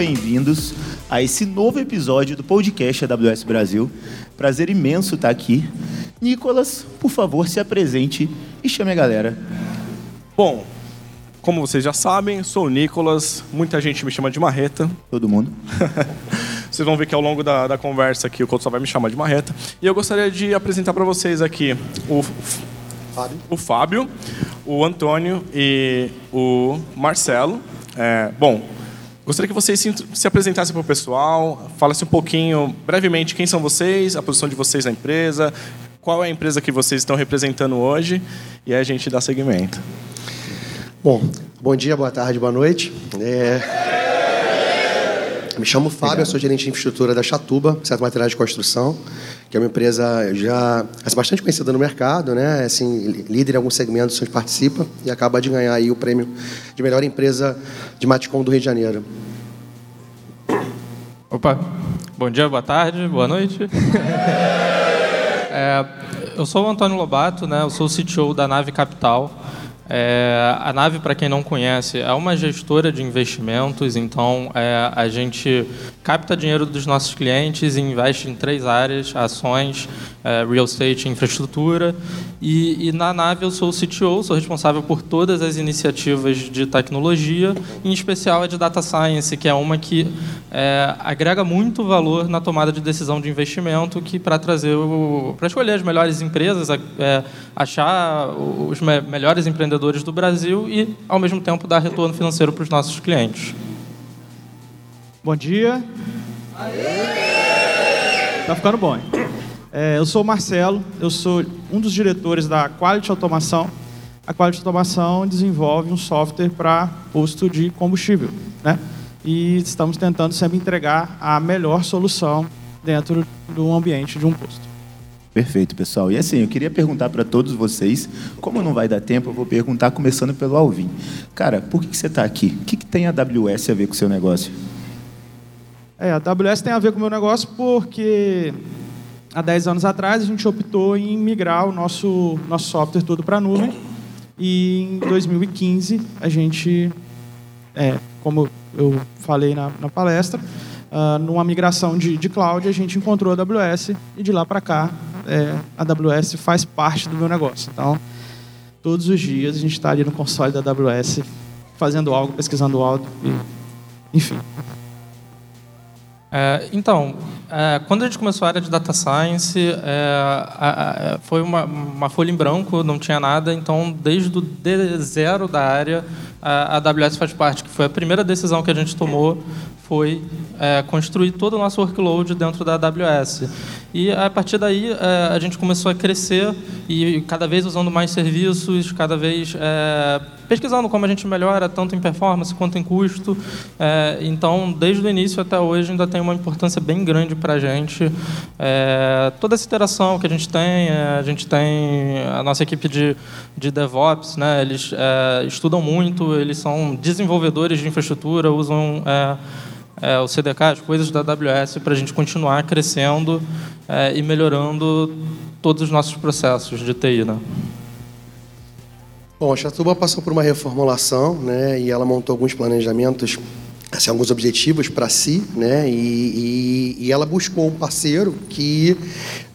bem-vindos a esse novo episódio do podcast AWS Brasil. Prazer imenso estar aqui. Nicolas, por favor, se apresente e chame a galera. Bom, como vocês já sabem, sou o Nicolas, muita gente me chama de Marreta. Todo mundo. vocês vão ver que ao longo da, da conversa aqui o Couto só vai me chamar de Marreta. E eu gostaria de apresentar para vocês aqui o Fábio. o Fábio, o Antônio e o Marcelo. É, bom, gostaria que vocês se, se apresentassem para o pessoal, falassem um pouquinho, brevemente, quem são vocês, a posição de vocês na empresa, qual é a empresa que vocês estão representando hoje, e aí a gente dá seguimento. Bom, bom dia, boa tarde, boa noite. É... Me chamo Fábio, sou gerente de infraestrutura da Chatuba, Certo Materiais de Construção, que é uma empresa já assim, bastante conhecida no mercado, né? Assim, líder em alguns segmentos onde participa e acaba de ganhar aí o prêmio de melhor empresa de Matcom do Rio de Janeiro. Opa, bom dia, boa tarde, boa noite. é, eu sou o Antônio Lobato, né? Eu sou o CTO da Nave Capital. É, a Nave, para quem não conhece, é uma gestora de investimentos, então é, a gente capta dinheiro dos nossos clientes e investe em três áreas: ações, é, real estate infraestrutura. E, e, na Nave eu sou o CTO, sou responsável por todas as iniciativas de tecnologia, em especial a de Data Science, que é uma que é, agrega muito valor na tomada de decisão de investimento, que para trazer para escolher as melhores empresas, é, achar os me melhores empreendedores do Brasil e, ao mesmo tempo, dar retorno financeiro para os nossos clientes. Bom dia. Tá ficando bom, hein? É, eu sou o Marcelo, eu sou um dos diretores da Quality Automação. A Quality Automação desenvolve um software para posto de combustível, né? E estamos tentando sempre entregar a melhor solução dentro do ambiente de um posto. Perfeito, pessoal. E assim, eu queria perguntar para todos vocês, como não vai dar tempo, eu vou perguntar começando pelo Alvin. Cara, por que, que você está aqui? O que, que tem a AWS a ver com o seu negócio? É, a AWS tem a ver com o meu negócio porque há 10 anos atrás a gente optou em migrar o nosso, nosso software todo para a nuvem. E em 2015 a gente, é, como eu falei na, na palestra, uh, numa migração de, de cloud a gente encontrou a AWS e de lá para cá é, a AWS faz parte do meu negócio. Então, todos os dias a gente está ali no console da AWS fazendo algo, pesquisando algo, e, enfim. É, então, é, quando a gente começou a área de data science, é, a, a, foi uma, uma, folha em branco, não tinha nada. Então, desde o D zero da área, a, a AWS faz parte, que foi a primeira decisão que a gente tomou foi é, construir todo o nosso workload dentro da AWS. E a partir daí é, a gente começou a crescer e cada vez usando mais serviços, cada vez é, pesquisando como a gente melhora tanto em performance quanto em custo. É, então, desde o início até hoje ainda tem uma importância bem grande para a gente. É, toda essa interação que a gente tem, é, a gente tem a nossa equipe de, de DevOps, né, eles estudam muito, eles são desenvolvedores de infraestrutura, usam é, o CDK, as coisas da AWS, para a gente continuar crescendo é, e melhorando todos os nossos processos de TI. Né? Bom, a Chatuba passou por uma reformulação né, e ela montou alguns planejamentos, assim, alguns objetivos para si, né, e, e, e, ela buscou um parceiro que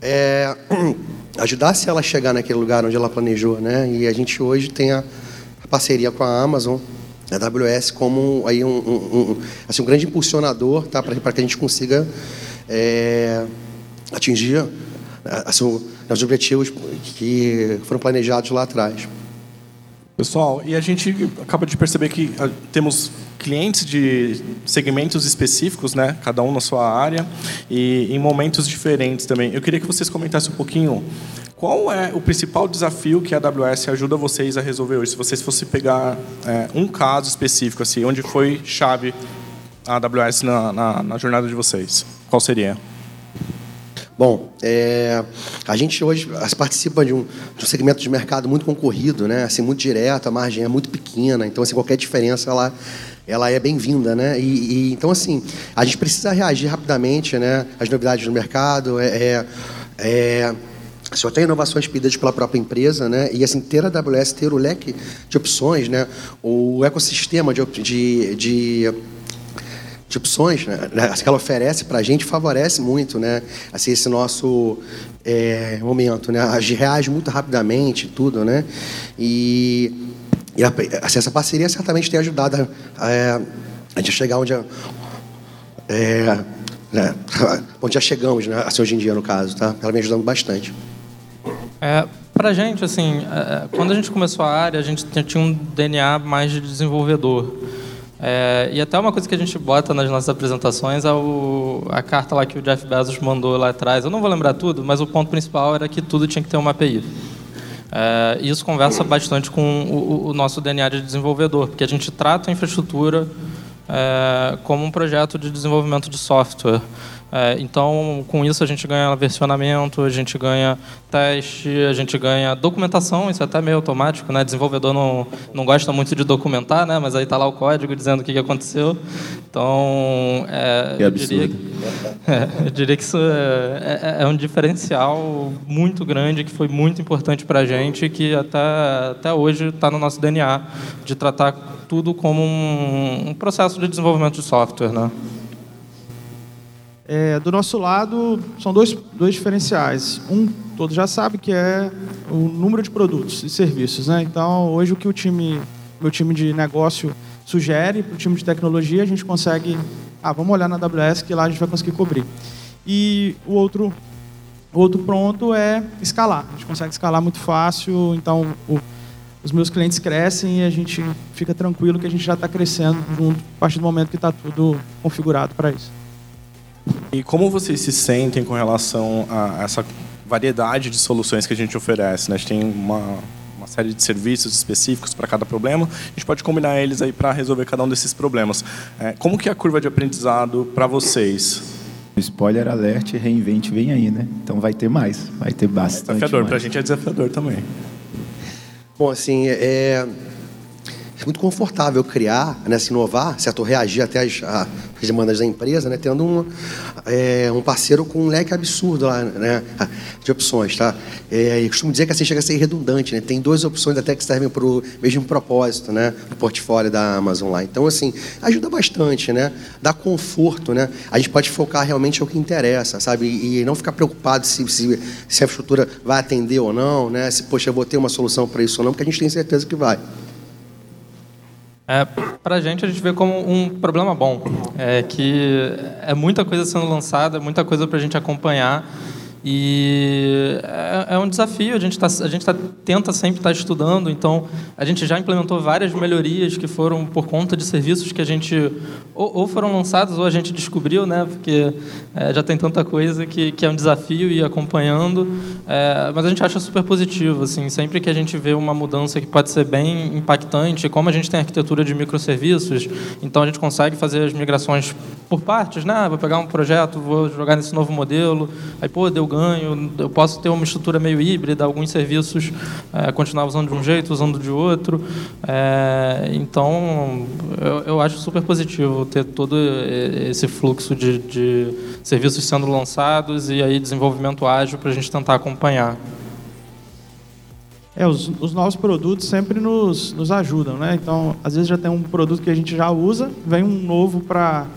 é, ajudasse ela a chegar naquele lugar onde ela planejou. Né, e a gente hoje tem a parceria com a Amazon a AWS como aí um, um, um, assim, um grande impulsionador tá, para que a gente consiga é, atingir assim, os objetivos que foram planejados lá atrás. Pessoal, e a gente acaba de perceber que ah, temos clientes de segmentos específicos, né? Cada um na sua área e em momentos diferentes também. Eu queria que vocês comentassem um pouquinho qual é o principal desafio que a AWS ajuda vocês a resolver hoje? Se vocês fossem pegar é, um caso específico, assim, onde foi chave a AWS na, na, na jornada de vocês, qual seria? Bom, é, a gente hoje participa de um, de um, segmento de mercado muito concorrido, né? Assim, muito direto, a margem é muito pequena, então assim, qualquer diferença ela, ela é bem-vinda, né? E, e, então assim, a gente precisa reagir rapidamente, né? Às novidades do mercado, é, é, é só tem inovações pedidas pela própria empresa, né? E assim ter a AWS, ter o leque de opções, né? O ecossistema de, de, de de opções né, né que ela oferece para a gente favorece muito né, assim, esse nosso é, momento. Né? A gente reage muito rapidamente, tudo. Né? E, e a, assim, essa parceria certamente tem ajudado a, a, a gente chegar onde, é, né, onde já chegamos, né, assim, hoje em dia, no caso. Tá? Ela vem ajudando bastante. É, para a gente, assim, é, é, quando a gente começou a área, a gente tinha um DNA mais de desenvolvedor. É, e até uma coisa que a gente bota nas nossas apresentações é o, a carta lá que o Jeff Bezos mandou lá atrás. Eu não vou lembrar tudo, mas o ponto principal era que tudo tinha que ter uma API. É, isso conversa bastante com o, o, nosso DNA de desenvolvedor, porque a gente trata a infraestrutura é, como um projeto de desenvolvimento de software. É, então, com isso a gente ganha versionamento, a gente ganha teste, a gente ganha documentação, isso é até meio automático, né? Desenvolvedor não, não gosta muito de documentar, né? Mas aí está lá o código dizendo o que, que aconteceu. Então, é, eu, diria, é, eu diria que isso é, é, é, um diferencial muito grande que foi muito importante para a gente, que até, até hoje está no nosso DNA, de tratar tudo como um, um processo de desenvolvimento de software, né? É, do nosso lado, são dois, dois diferenciais. Um, todos já sabem, que é o número de produtos e serviços. Né? Então, hoje, o que o time, meu time de negócio sugere para o time de tecnologia, a gente consegue. Ah, vamos olhar na AWS, que lá a gente vai conseguir cobrir. E o outro, outro pronto é escalar. A gente consegue escalar muito fácil, então o, os meus clientes crescem e a gente fica tranquilo que a gente já está crescendo junto a partir do momento que está tudo configurado para isso. E como vocês se sentem com relação a essa variedade de soluções que a gente oferece? Né? A gente tem uma, uma série de serviços específicos para cada problema. A gente pode combinar eles aí para resolver cada um desses problemas. É, como que é a curva de aprendizado para vocês? Spoiler alert, reinvente vem aí, né? Então vai ter mais, vai ter bastante. É desafiador, para a gente é desafiador também. Bom, assim, é, é muito confortável criar, né, se inovar, certo? reagir até às demandas da empresa, né, tendo um, é, um parceiro com um leque absurdo lá, né, de opções. Tá? É, eu costumo dizer que assim chega a ser redundante, né? tem duas opções até que servem para o mesmo propósito né, no portfólio da Amazon lá. Então, assim, ajuda bastante, né? dá conforto. Né? A gente pode focar realmente no que interessa, sabe? E não ficar preocupado se, se, se a estrutura vai atender ou não, né? se, poxa, eu vou ter uma solução para isso ou não, porque a gente tem certeza que vai. É, para a gente, a gente vê como um problema bom, é que é muita coisa sendo lançada, muita coisa para a gente acompanhar e é, é um desafio, a gente, tá, a gente tá, tenta sempre estar tá estudando, então a gente já implementou várias melhorias que foram por conta de serviços que a gente ou, ou foram lançados ou a gente descobriu, né? porque é, já tem tanta coisa que, que é um desafio ir acompanhando, é, mas a gente acha super positivo, assim, sempre que a gente vê uma mudança que pode ser bem impactante, como a gente tem arquitetura de microserviços, então a gente consegue fazer as migrações por partes, né? Vou pegar um projeto, vou jogar nesse novo modelo, aí, pô, deu ganho, eu posso ter uma estrutura meio híbrida, alguns serviços é, continuar usando de um jeito, usando de outro. É, então, eu, eu, acho super positivo ter todo esse fluxo de, de serviços sendo lançados e aí desenvolvimento ágil para a gente tentar acompanhar. É, os, os, novos produtos sempre nos, nos ajudam, né? Então, às vezes já tem um produto que a gente já usa, vem um novo para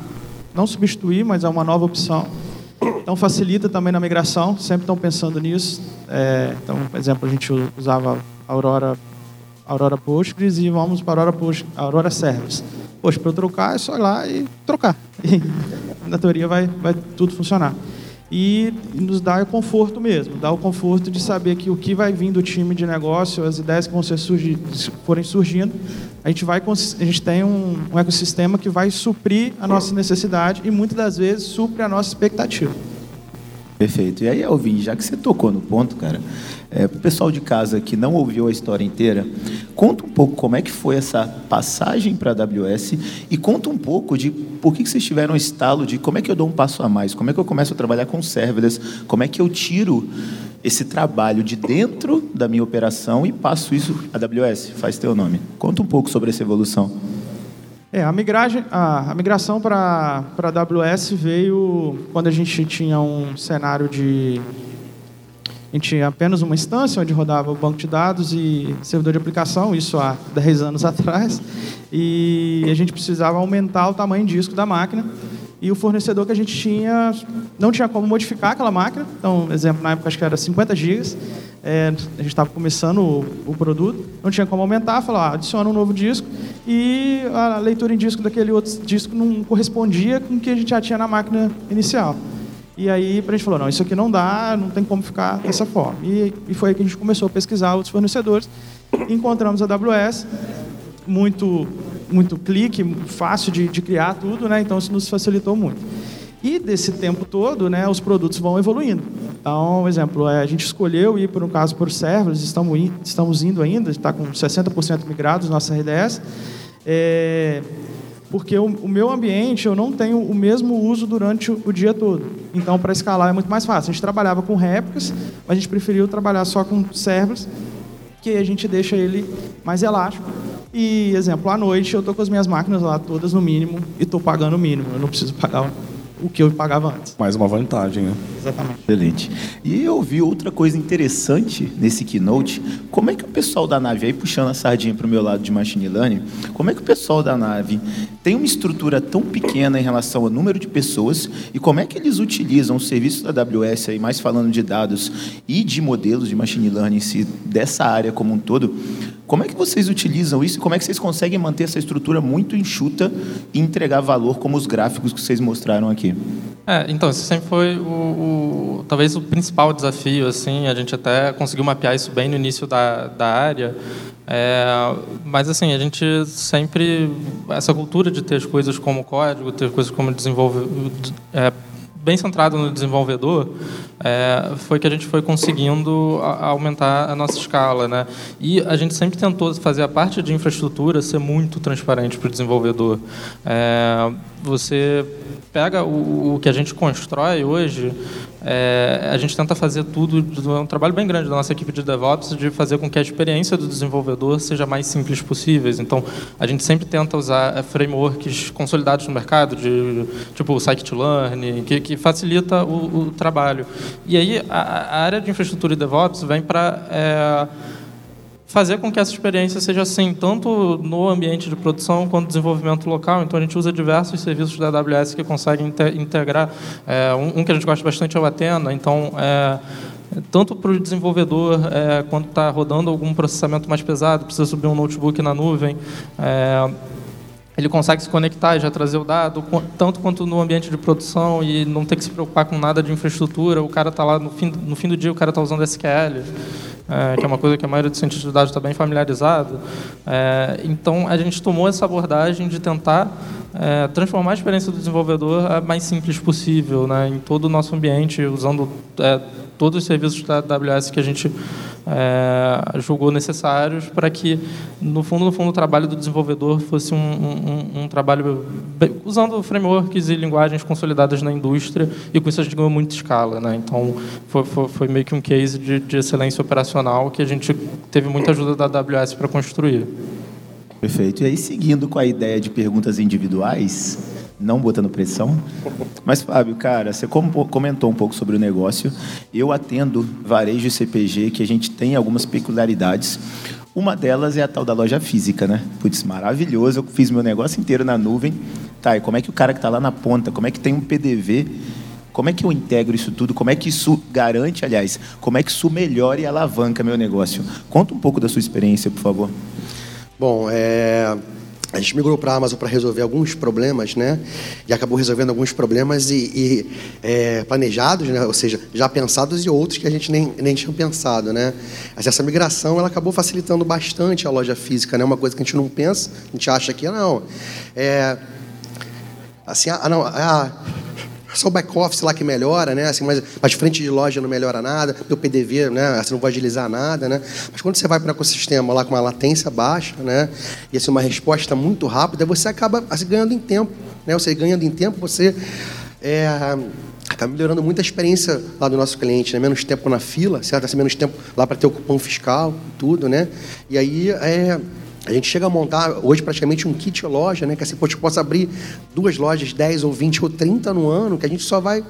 não substituir, mas é uma nova opção. Então facilita também na migração, sempre estão pensando nisso. É, então, por exemplo, a gente usava Aurora, Aurora Postgres e vamos para Aurora, Post, Aurora Service. Poxa, para eu trocar é só ir lá e trocar. E, na teoria vai, vai tudo funcionar. E nos dá o conforto mesmo, dá o conforto de saber que o que vai vir do time de negócio, as ideias que vão ser surgir, forem surgindo, a gente, vai, a gente tem um, um ecossistema que vai suprir a nossa necessidade e muitas das vezes supre a nossa expectativa. Perfeito. E aí, Alvin, já que você tocou no ponto, cara, é, para o pessoal de casa que não ouviu a história inteira, conta um pouco como é que foi essa passagem para a AWS e conta um pouco de por que, que vocês tiveram um estalo de como é que eu dou um passo a mais, como é que eu começo a trabalhar com serverless, como é que eu tiro esse trabalho de dentro da minha operação e passo isso a AWS, faz teu nome. Conta um pouco sobre essa evolução. É, a, migragem, a, a migração para a AWS veio quando a gente tinha um cenário de. A gente tinha apenas uma instância onde rodava o banco de dados e servidor de aplicação, isso há 10 anos atrás, e a gente precisava aumentar o tamanho de disco da máquina e o fornecedor que a gente tinha não tinha como modificar aquela máquina. Então, exemplo, na época acho que era 50 gigas. É, a gente estava começando o, o, produto, não tinha como aumentar, falar, ah, adiciona um novo disco e a leitura em disco daquele outro disco não correspondia com o que a gente já tinha na máquina inicial. E aí a gente falou, não, isso aqui não dá, não tem como ficar dessa forma. E, e foi aí que a gente começou a pesquisar outros fornecedores. Encontramos a AWS, muito muito clique, fácil de, de criar tudo, né? Então isso nos facilitou muito. E desse tempo todo, né, os produtos vão evoluindo. Então, um exemplo, é, a gente escolheu ir, por um caso, por servers, estamos, estamos indo ainda, está com 60% migrados nossa RDS, é, porque o, o, meu ambiente eu não tenho o mesmo uso durante o, o dia todo. Então, para escalar é muito mais fácil. A gente trabalhava com réplicas, mas a gente preferiu trabalhar só com servers, que a gente deixa ele mais elástico e, exemplo, à noite eu estou com as minhas máquinas lá todas no mínimo e estou pagando o mínimo. Eu não preciso pagar o que eu pagava antes. Mais uma vantagem, né? Exatamente. Excelente. E eu vi outra coisa interessante nesse keynote. Como é que o pessoal da nave, aí puxando a sardinha para o meu lado de machine learning, como é que o pessoal da nave tem uma estrutura tão pequena em relação ao número de pessoas e como é que eles utilizam o serviço da AWS, aí, mais falando de dados e de modelos de machine learning se dessa área como um todo, como é que vocês utilizam isso? Como é que vocês conseguem manter essa estrutura muito enxuta e entregar valor como os gráficos que vocês mostraram aqui? É, então, esse sempre foi o, o, talvez o principal desafio. Assim, a gente até conseguiu mapear isso bem no início da, da área. É, mas assim, a gente sempre essa cultura de ter as coisas como código, ter coisas como desenvolver é, bem centrado no desenvolvedor, é, foi que a gente foi conseguindo aumentar a nossa escala. Né? E a gente sempre tentou fazer a parte de infraestrutura ser muito transparente para o desenvolvedor. É, você pega o, o, que a gente constrói hoje, é, a gente tenta fazer tudo, é um trabalho bem grande da nossa equipe de DevOps, de fazer com que a experiência do desenvolvedor seja mais simples possível. Então, a gente sempre tenta usar é, frameworks consolidados no mercado, de, tipo o Scikit-learn, que, que facilita o, o, trabalho. E aí, a, a, área de infraestrutura e DevOps vem para... É, fazer com que essa experiência seja assim, tanto no ambiente de produção quanto desenvolvimento local. Então, a gente usa diversos serviços da AWS que conseguem integrar. É, um, que a gente gosta bastante é o Athena. Então, é, tanto para o desenvolvedor, é, quando está rodando algum processamento mais pesado, precisa subir um notebook na nuvem, é, ele consegue se conectar e já trazer o dado, tanto quanto no ambiente de produção e não ter que se preocupar com nada de infraestrutura. O cara está lá no fim, no fim do dia, o cara está usando SQL é, que é uma coisa que a maioria dos cientistas de dados está bem familiarizado. É, então, a gente tomou essa abordagem de tentar é, transformar a experiência do desenvolvedor a mais simples possível, né, em todo o nosso ambiente, usando é, todos os serviços da AWS que a gente é, julgou necessários para que, no fundo, no fundo, o trabalho do desenvolvedor fosse um, um, um trabalho usando frameworks e linguagens consolidadas na indústria e com isso a gente ganhou muita escala. Né? Então, foi, foi, foi meio que um case de, de excelência operacional que a gente teve muita ajuda da AWS para construir. Perfeito. E aí, seguindo com a ideia de perguntas individuais, não botando pressão. Mas, Fábio, cara, você comentou um pouco sobre o negócio. Eu atendo varejo e CPG, que a gente tem algumas peculiaridades. Uma delas é a tal da loja física, né? Putz, maravilhoso. Eu fiz meu negócio inteiro na nuvem. Tá, e como é que o cara que está lá na ponta, como é que tem um PDV como é que eu integro isso tudo? Como é que isso garante, aliás, como é que isso melhora e alavanca meu negócio? Conta um pouco da sua experiência, por favor. Bom, é, a gente migrou para a Amazon para resolver alguns problemas, né? E acabou resolvendo alguns problemas e, e é, planejados, né? Ou seja, já pensados e outros que a gente nem, nem tinha pensado, né? Mas essa migração ela acabou facilitando bastante a loja física, né? Uma coisa que a gente não pensa, a gente acha que não. É, assim, ah, não, ah, só o back-office lá que melhora, né? Assim, mas, mas frente de loja não melhora nada, o PDV, né? Você não vai agilizar nada, né? Mas quando você vai para um ecossistema lá com uma latência baixa, né? E assim, uma resposta muito rápida, você acaba assim, ganhando em tempo, né? Você ganhando em tempo, você é, acaba melhorando muito a experiência lá do nosso cliente, né? Menos tempo na fila, certo? Assim, menos tempo lá para ter o cupom fiscal, tudo, né? E aí é a gente chega a montar hoje praticamente um kit loja, né? Que assim, pô, possa abrir duas lojas, 10 ou 20 ou 30 no ano, que a gente só vai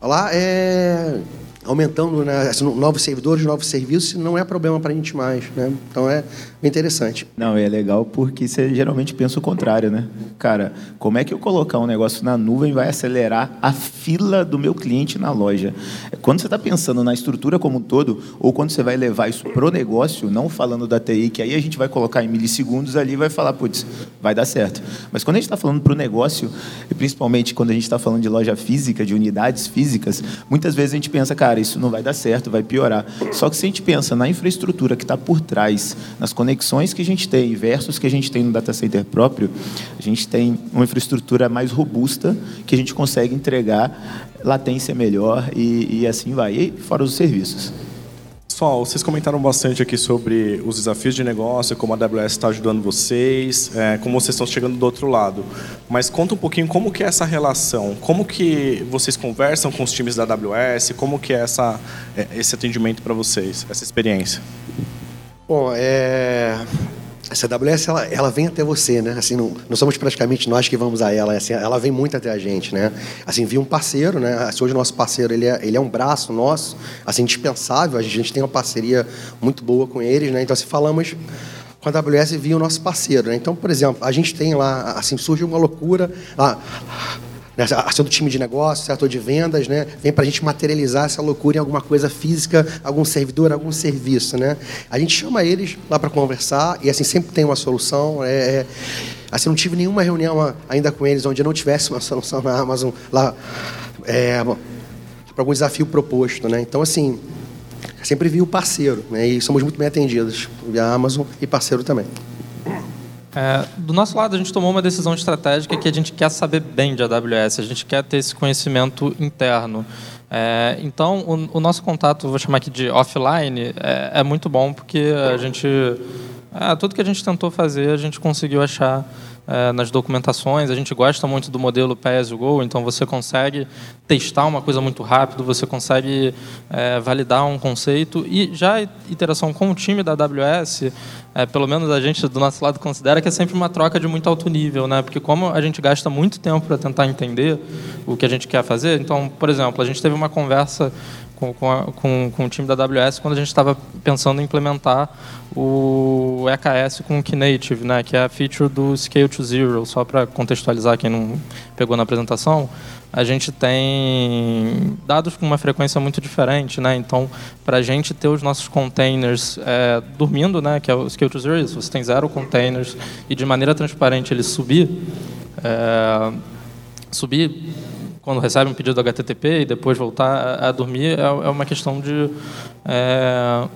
lá é aumentando né, assim, novos servidores, novos serviços, não é problema para a gente mais. Né? Então é interessante. Não, é legal porque você geralmente pensa o contrário, né? Cara, como é que eu colocar um negócio na nuvem vai acelerar a fila do meu cliente na loja? Quando você está pensando na estrutura como um todo, ou quando você vai levar isso pro negócio, não falando da TI, que aí a gente vai colocar em milissegundos ali e vai falar, putz, vai dar certo. Mas quando a gente está falando para o negócio, e principalmente quando a gente está falando de loja física, de unidades físicas, muitas vezes a gente pensa, cara, isso não vai dar certo, vai piorar. Só que se a gente pensa na infraestrutura que está por trás, nas conexões que a gente tem versus que a gente tem no data center próprio, a gente tem uma infraestrutura mais robusta que a gente consegue entregar latência melhor e, e assim vai. E fora os serviços. Pessoal, vocês comentaram bastante aqui sobre os desafios de negócio, como a AWS está ajudando vocês, é, como vocês estão chegando do outro lado. Mas conta um pouquinho como que é essa relação, como que vocês conversam com os times da AWS, como que é essa, é, esse atendimento para vocês, essa experiência. Bom, é, essa AWS ela, ela vem até você, né? Assim, não, não somos praticamente nós que vamos a ela, assim, ela vem muito até a gente, né? Assim, vi um parceiro, né? Assim, hoje o nosso parceiro ele é, ele é um braço nosso, assim, indispensável. A gente tem uma parceria muito boa com eles, né? Então, se assim, falamos com a AWS via o nosso parceiro, né? Então, por exemplo, a gente tem lá, assim, surge uma loucura lá né, ação do time de negócio, setor de vendas, né, vem para a gente materializar essa loucura em alguma coisa física, algum servidor, algum serviço. Né? A gente chama eles lá para conversar e assim sempre tem uma solução. É, é, assim, não tive nenhuma reunião ainda com eles onde não tivesse uma solução na Amazon lá é, para algum desafio proposto. Né? Então, assim, sempre vi o parceiro né? e somos muito bem atendidos via Amazon e parceiro também. É, do nosso lado, a gente tomou uma decisão estratégica que a gente quer saber bem de AWS, a gente quer ter esse conhecimento interno. É, então, o, o, nosso contato, vou chamar aqui de offline, é, é muito bom porque a gente. É, tudo que a gente tentou fazer, a gente conseguiu achar é, nas documentações. A gente gosta muito do modelo Pay go, então você consegue testar uma coisa muito rápido, você consegue é, validar um conceito. E já a interação com o time da AWS, é, pelo menos a gente do nosso lado considera que é sempre uma troca de muito alto nível, né? porque como a gente gasta muito tempo para tentar entender o que a gente quer fazer, então, por exemplo, a gente teve uma conversa com, com, com, o time da AWS quando a gente estava pensando em implementar o EKS com o Knative, né, que é a feature do Scale to Zero. Só para contextualizar quem não pegou na apresentação, a gente tem dados com uma frequência muito diferente, né? Então, para a gente ter os nossos containers é, dormindo, né, que é o Scale to Zero, se você tem zero containers e de maneira transparente ele subir, é, subir quando recebe um pedido do HTTP e depois voltar a, a dormir, é, é, uma questão de. É,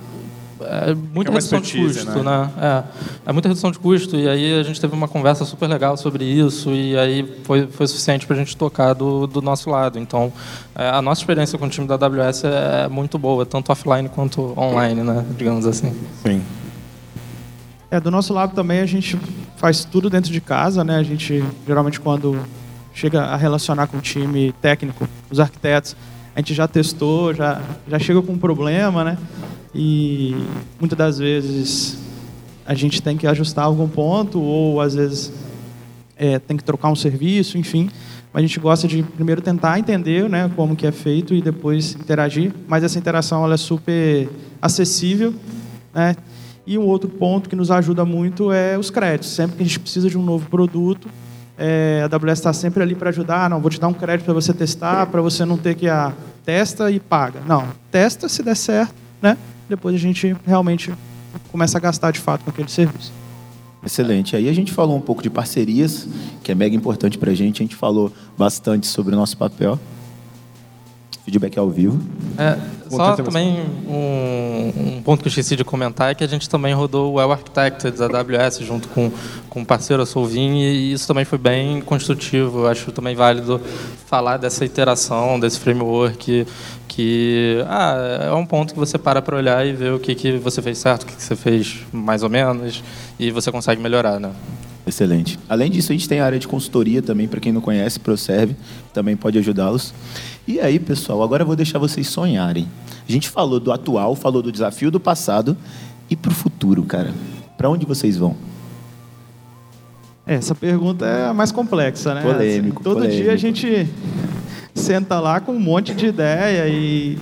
é muita é redução de custo, né? né? É, é muita redução de custo e aí a gente teve uma conversa super legal sobre isso e aí foi, foi suficiente para a gente tocar do, do nosso lado. Então, é, a nossa experiência com o time da AWS é muito boa, tanto offline quanto online, né? Digamos assim. Sim. É, do nosso lado também a gente faz tudo dentro de casa, né? A gente geralmente quando chega a relacionar com o time técnico, os arquitetos. A gente já testou, já, já chega com um problema, né? E muitas das vezes a gente tem que ajustar algum ponto, ou às vezes é, tem que trocar um serviço, enfim. Mas a gente gosta de primeiro tentar entender né, como que é feito e depois interagir. Mas essa interação ela é super acessível. Né? E um outro ponto que nos ajuda muito é os créditos. Sempre que a gente precisa de um novo produto, é, a AWS está sempre ali para ajudar. Ah, não, vou te dar um crédito para você testar, para você não ter que a ah, testa e paga. Não, testa se der certo, né? Depois a gente realmente começa a gastar de fato com aquele serviço. Excelente. Aí a gente falou um pouco de parcerias, que é mega importante para a gente. A gente falou bastante sobre o nosso papel feedback ao vivo. É, só também um, um, ponto que eu esqueci de comentar é que a gente também rodou o Well Architected da AWS junto com, com o parceiro, a Solvin, e isso também foi bem construtivo. Eu acho também válido falar dessa iteração, desse framework, que ah, é um ponto que você para para olhar e ver o que, que você fez certo, o que, que você fez mais ou menos, e você consegue melhorar, né? Excelente. Além disso, a gente tem a área de consultoria também, para quem não conhece, ProServe, também pode ajudá-los. E aí, pessoal, agora eu vou deixar vocês sonharem. A gente falou do atual, falou do desafio do passado e para o futuro, cara. Para onde vocês vão? É, essa pergunta é a mais complexa, né? Polêmico. Assim, todo polêmico. dia a gente senta lá com um monte de ideia e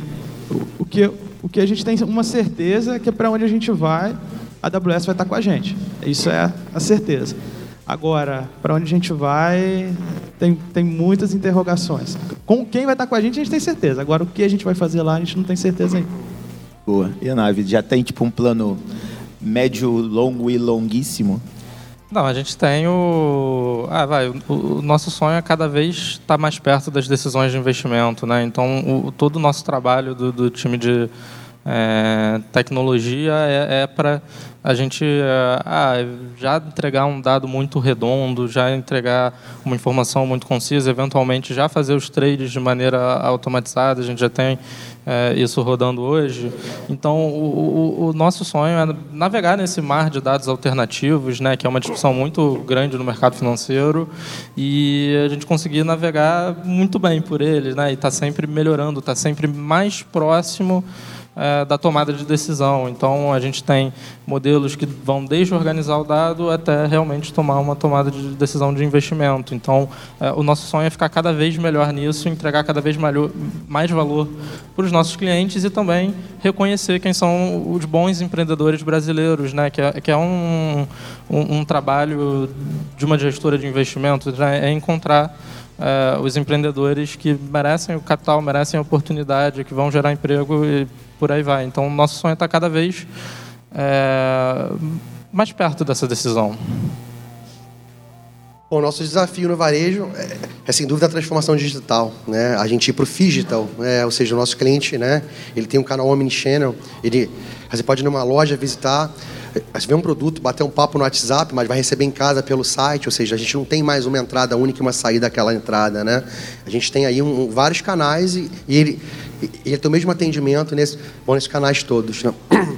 o, que, o que a gente tem uma certeza é que para onde a gente vai, a AWS vai estar com a gente. Isso é a certeza. Agora, para onde a gente vai, tem, tem muitas interrogações. Com quem vai estar com a gente, a gente tem certeza. Agora, o que a gente vai fazer lá, a gente não tem certeza ainda. Boa. E a nave, já tem tipo um plano médio, longo e longuíssimo? Não, a gente tem o. Ah, vai. O, o nosso sonho é cada vez estar mais perto das decisões de investimento, né? Então, o, todo o nosso trabalho do, do time de é, tecnologia é, é para a gente é, ah, já entregar um dado muito redondo, já entregar uma informação muito concisa, eventualmente já fazer os trades de maneira automatizada. A gente já tem é, isso rodando hoje. Então, o, o, o, nosso sonho é navegar nesse mar de dados alternativos, né, que é uma discussão muito grande no mercado financeiro, e a gente conseguir navegar muito bem por eles, né, e está sempre melhorando, está sempre mais próximo é, da tomada de decisão. Então, a gente tem modelos que vão desde organizar o dado até realmente tomar uma tomada de decisão de investimento. Então, é, o nosso sonho é ficar cada vez melhor nisso, entregar cada vez mais valor para os nossos clientes e também reconhecer quem são os bons empreendedores brasileiros, né? que, é, que é um, um, um trabalho de uma gestora de investimentos, né? é encontrar é, os empreendedores que merecem o capital, merecem a oportunidade, que vão gerar emprego e por aí vai. Então, nosso sonho está cada vez é, mais perto dessa decisão. O nosso desafio no varejo é, é, sem dúvida a transformação digital, né? A gente ir para o digital, né? ou seja, o nosso cliente, né? Ele tem um canal omnichannel, ele você pode ir numa loja visitar, você vê um produto, bater um papo no WhatsApp, mas vai receber em casa pelo site, ou seja, a gente não tem mais uma entrada única e uma saída daquela entrada, né? A gente tem aí um, vários canais e, e ele ele tem o mesmo atendimento nesse, bom, nesses canais todos. Né?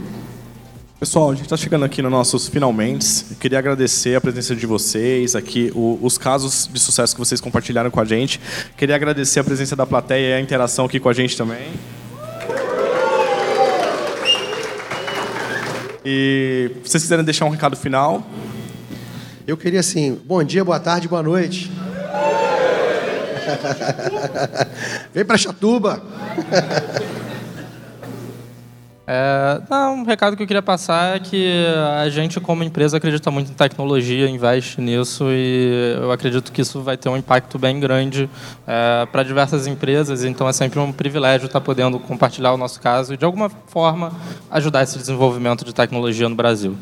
Pessoal, a gente está chegando aqui nos nossos finalmente. Queria agradecer a presença de vocês aqui, o, os casos de sucesso que vocês compartilharam com a gente. Queria agradecer a presença da plateia e a interação aqui com a gente também. E se vocês quiserem deixar um recado final. Eu queria assim, bom dia, boa tarde, boa noite. Vem para Chatuba. É, não, um recado que eu queria passar é que a gente, como empresa, acredita muito em tecnologia, investe nisso e eu acredito que isso vai ter um impacto bem grande é, para diversas empresas. Então é sempre um privilégio estar podendo compartilhar o nosso caso e, de alguma forma, ajudar esse desenvolvimento de tecnologia no Brasil.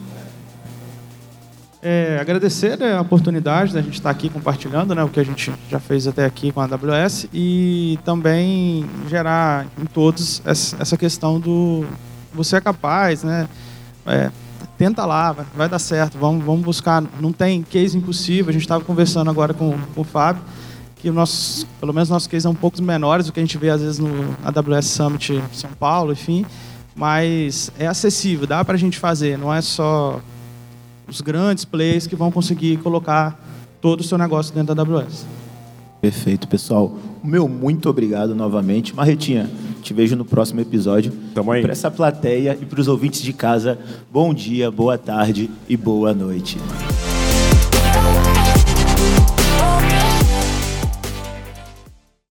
É, agradecer né, a oportunidade da gente estar aqui compartilhando né, o que a gente já fez até aqui com a AWS e também gerar em todos essa questão do você é capaz, né? É, tenta lá, vai, dar certo, vamos, vamos buscar. Não tem case impossível. A gente estava conversando agora com, com o Fábio que o nosso, pelo menos nossos cases são um pouco menores do que a gente vê às vezes no AWS Summit São Paulo, enfim, mas é acessível, dá para a gente fazer, não é só os grandes players que vão conseguir colocar todo o seu negócio dentro da AWS. Perfeito, pessoal. Meu muito obrigado novamente. Marretinha, te vejo no próximo episódio. Tamo aí. Para essa plateia e para os ouvintes de casa, bom dia, boa tarde e boa noite.